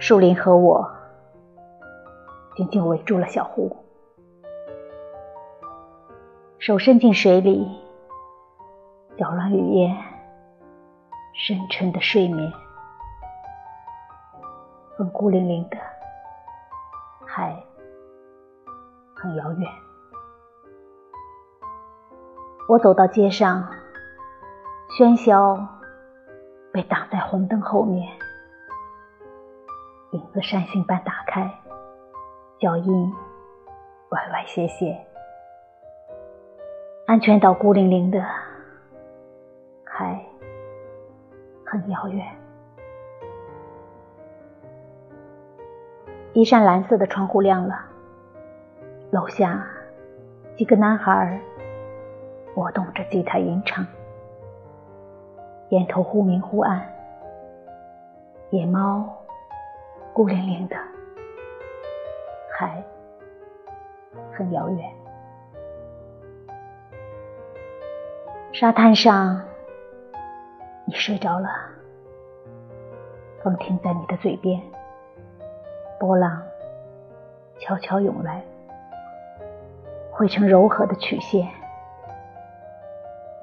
树林和我紧紧围住了小湖，手伸进水里，搅乱雨夜深沉的睡眠。风孤零零的，海很遥远。我走到街上，喧嚣被挡在红灯后面。影子扇形般打开，脚印歪歪斜斜，安全岛孤零零的，还很遥远。一扇蓝色的窗户亮了，楼下几个男孩拨动着吉他吟唱，烟头忽明忽暗，野猫。孤零零的，海很遥远。沙滩上，你睡着了，风停在你的嘴边，波浪悄悄涌来，汇成柔和的曲线。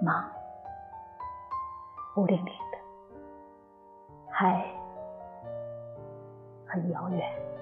梦孤零零的，海。很遥远。